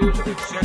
You.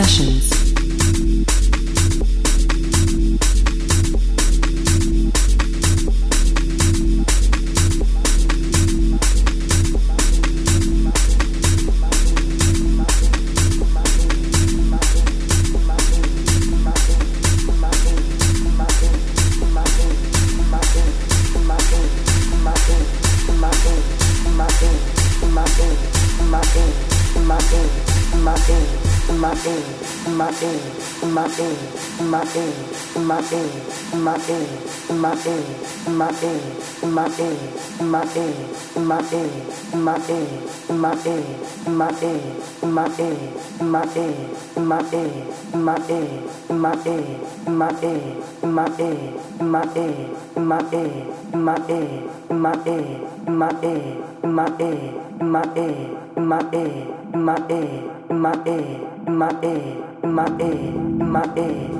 S. my ear, my ear, my ear, my ear, my ear, my ear, my ear, my ear, my ear, my ear, my ear, my ear, my ear, my ear, my ear, my ear, my ear, my ear, my my ear, my my ear, my my ear, my my ear, my my ear, my my ear.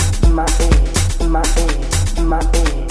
in my ear, in my ear, in my ear.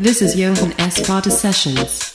This is Johan S. Carter Sessions.